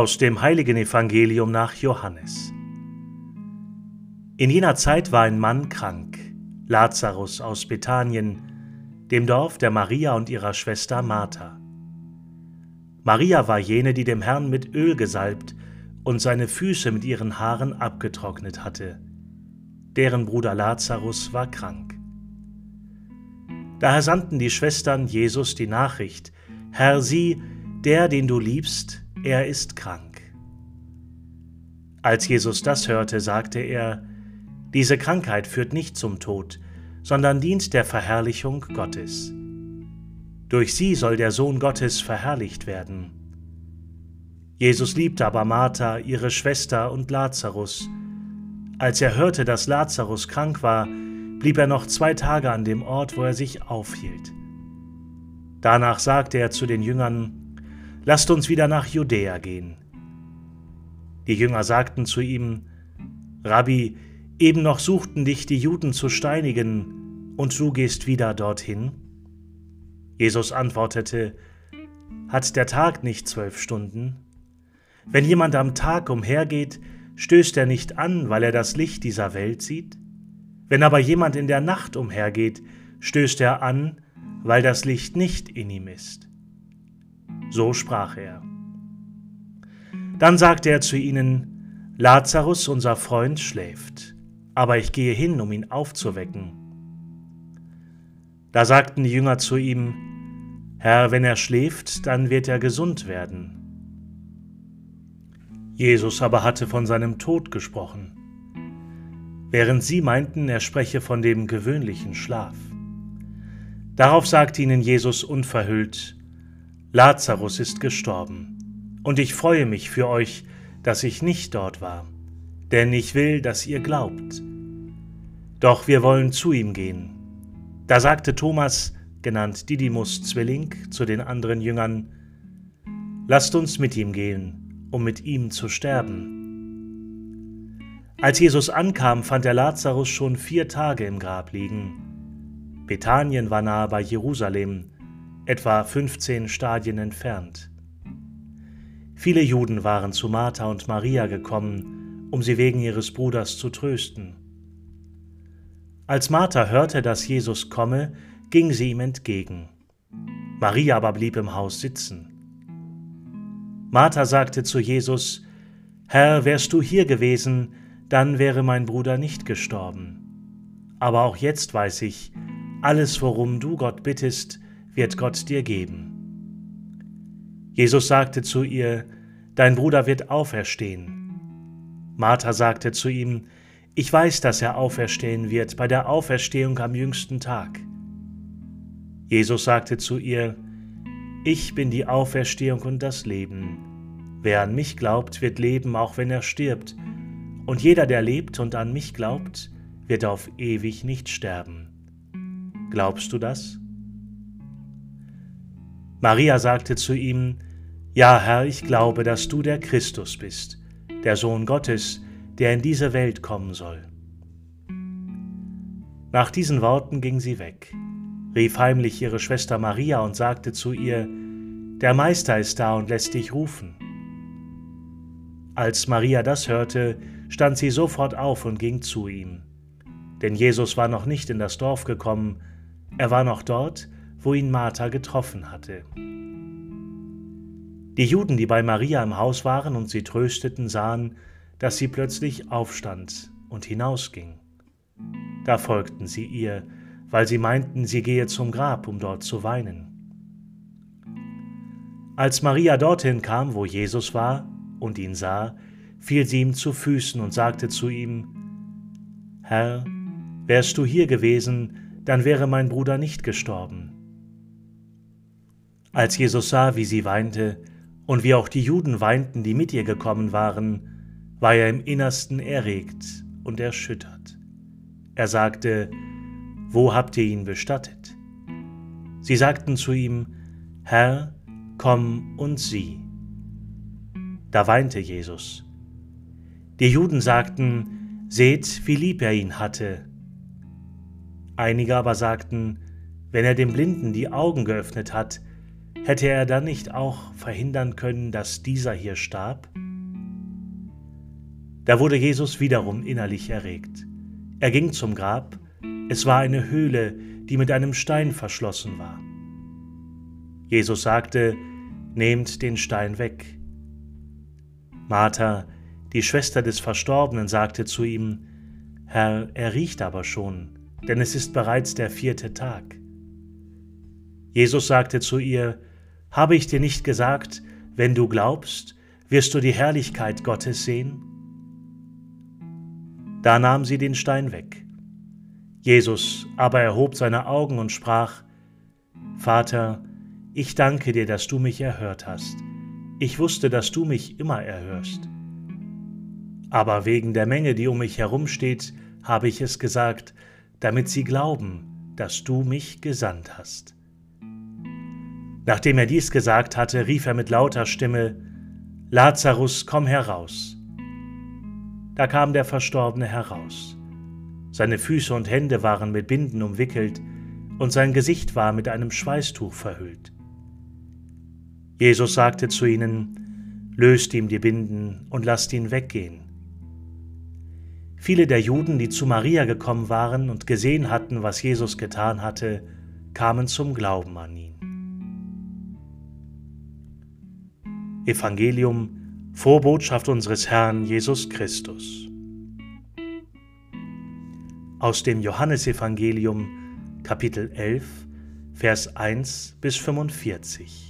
Aus dem heiligen Evangelium nach Johannes. In jener Zeit war ein Mann krank, Lazarus aus Bethanien, dem Dorf der Maria und ihrer Schwester Martha. Maria war jene, die dem Herrn mit Öl gesalbt und seine Füße mit ihren Haaren abgetrocknet hatte. Deren Bruder Lazarus war krank. Daher sandten die Schwestern Jesus die Nachricht, Herr, sieh, der, den du liebst, er ist krank. Als Jesus das hörte, sagte er, diese Krankheit führt nicht zum Tod, sondern dient der Verherrlichung Gottes. Durch sie soll der Sohn Gottes verherrlicht werden. Jesus liebte aber Martha, ihre Schwester und Lazarus. Als er hörte, dass Lazarus krank war, blieb er noch zwei Tage an dem Ort, wo er sich aufhielt. Danach sagte er zu den Jüngern, Lasst uns wieder nach Judäa gehen. Die Jünger sagten zu ihm, Rabbi, eben noch suchten dich die Juden zu steinigen, und du gehst wieder dorthin? Jesus antwortete, Hat der Tag nicht zwölf Stunden? Wenn jemand am Tag umhergeht, stößt er nicht an, weil er das Licht dieser Welt sieht? Wenn aber jemand in der Nacht umhergeht, stößt er an, weil das Licht nicht in ihm ist. So sprach er. Dann sagte er zu ihnen, Lazarus, unser Freund, schläft, aber ich gehe hin, um ihn aufzuwecken. Da sagten die Jünger zu ihm, Herr, wenn er schläft, dann wird er gesund werden. Jesus aber hatte von seinem Tod gesprochen, während sie meinten, er spreche von dem gewöhnlichen Schlaf. Darauf sagte ihnen Jesus unverhüllt, Lazarus ist gestorben, und ich freue mich für euch, dass ich nicht dort war, denn ich will, dass ihr glaubt. Doch wir wollen zu ihm gehen. Da sagte Thomas, genannt Didymus Zwilling, zu den anderen Jüngern, Lasst uns mit ihm gehen, um mit ihm zu sterben. Als Jesus ankam, fand er Lazarus schon vier Tage im Grab liegen. Bethanien war nahe bei Jerusalem, etwa 15 Stadien entfernt. Viele Juden waren zu Martha und Maria gekommen, um sie wegen ihres Bruders zu trösten. Als Martha hörte, dass Jesus komme, ging sie ihm entgegen. Maria aber blieb im Haus sitzen. Martha sagte zu Jesus, Herr, wärst du hier gewesen, dann wäre mein Bruder nicht gestorben. Aber auch jetzt weiß ich, alles, worum du Gott bittest, wird Gott dir geben. Jesus sagte zu ihr, Dein Bruder wird auferstehen. Martha sagte zu ihm, Ich weiß, dass er auferstehen wird bei der Auferstehung am jüngsten Tag. Jesus sagte zu ihr, Ich bin die Auferstehung und das Leben. Wer an mich glaubt, wird leben, auch wenn er stirbt, und jeder, der lebt und an mich glaubt, wird auf ewig nicht sterben. Glaubst du das? Maria sagte zu ihm, Ja, Herr, ich glaube, dass du der Christus bist, der Sohn Gottes, der in diese Welt kommen soll. Nach diesen Worten ging sie weg, rief heimlich ihre Schwester Maria und sagte zu ihr, Der Meister ist da und lässt dich rufen. Als Maria das hörte, stand sie sofort auf und ging zu ihm. Denn Jesus war noch nicht in das Dorf gekommen, er war noch dort, wo ihn Martha getroffen hatte. Die Juden, die bei Maria im Haus waren und sie trösteten, sahen, dass sie plötzlich aufstand und hinausging. Da folgten sie ihr, weil sie meinten, sie gehe zum Grab, um dort zu weinen. Als Maria dorthin kam, wo Jesus war, und ihn sah, fiel sie ihm zu Füßen und sagte zu ihm, Herr, wärst du hier gewesen, dann wäre mein Bruder nicht gestorben. Als Jesus sah, wie sie weinte und wie auch die Juden weinten, die mit ihr gekommen waren, war er im Innersten erregt und erschüttert. Er sagte, Wo habt ihr ihn bestattet? Sie sagten zu ihm, Herr, komm und sieh. Da weinte Jesus. Die Juden sagten, Seht, wie lieb er ihn hatte. Einige aber sagten, Wenn er dem Blinden die Augen geöffnet hat, hätte er dann nicht auch verhindern können, dass dieser hier starb? Da wurde Jesus wiederum innerlich erregt. Er ging zum Grab, es war eine Höhle, die mit einem Stein verschlossen war. Jesus sagte, Nehmt den Stein weg. Martha, die Schwester des Verstorbenen, sagte zu ihm, Herr, er riecht aber schon, denn es ist bereits der vierte Tag. Jesus sagte zu ihr, Habe ich dir nicht gesagt, wenn du glaubst, wirst du die Herrlichkeit Gottes sehen? Da nahm sie den Stein weg. Jesus aber erhob seine Augen und sprach, Vater, ich danke dir, dass du mich erhört hast. Ich wusste, dass du mich immer erhörst. Aber wegen der Menge, die um mich herum steht, habe ich es gesagt, damit sie glauben, dass du mich gesandt hast. Nachdem er dies gesagt hatte, rief er mit lauter Stimme, Lazarus, komm heraus. Da kam der Verstorbene heraus. Seine Füße und Hände waren mit Binden umwickelt, und sein Gesicht war mit einem Schweißtuch verhüllt. Jesus sagte zu ihnen, Löst ihm die Binden und lasst ihn weggehen. Viele der Juden, die zu Maria gekommen waren und gesehen hatten, was Jesus getan hatte, kamen zum Glauben an ihn. Evangelium Vorbotschaft unseres Herrn Jesus Christus. Aus dem Johannesevangelium Kapitel 11, Vers 1 bis 45.